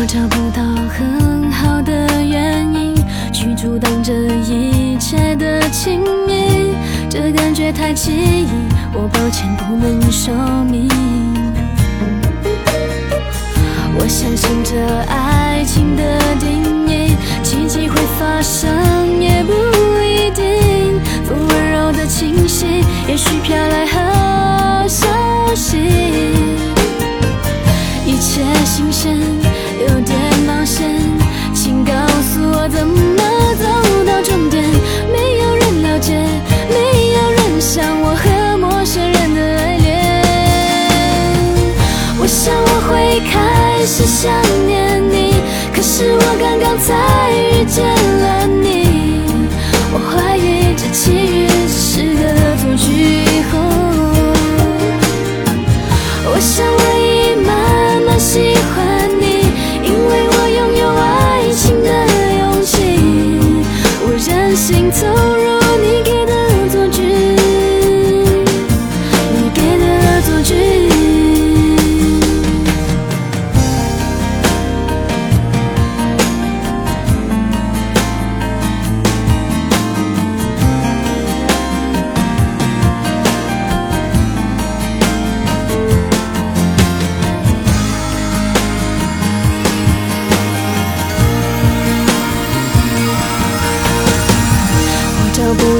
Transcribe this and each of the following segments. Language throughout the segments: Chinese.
我找不到很好的原因去阻挡这一切的亲密，这感觉太奇异，我抱歉不能说明。我相信这爱情的定义，奇迹会发生也不一定。风温柔的清晰，也许飘来好是想念你，可是我刚刚才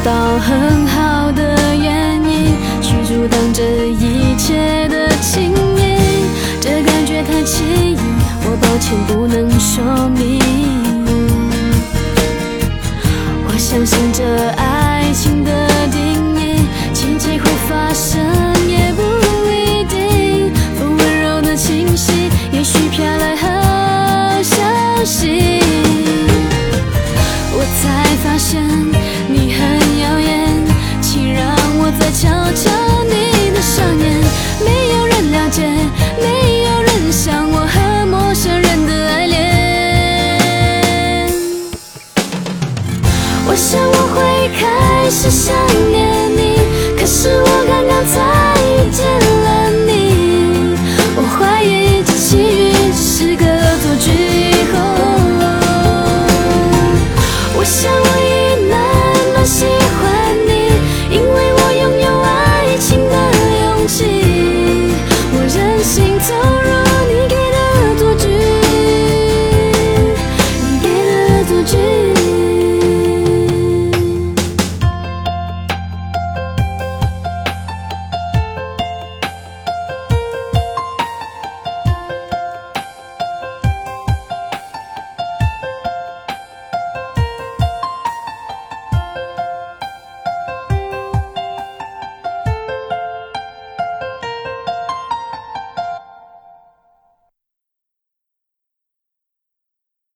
到很好的原因去阻挡这一切的亲密，这感觉太奇异，我抱歉不能说明。我相信我会开始想念你可是我刚刚才遇见了你。我怀疑这奇遇只是个恶作剧我想我已那么喜欢你因为我拥有爱情的勇气。我任性投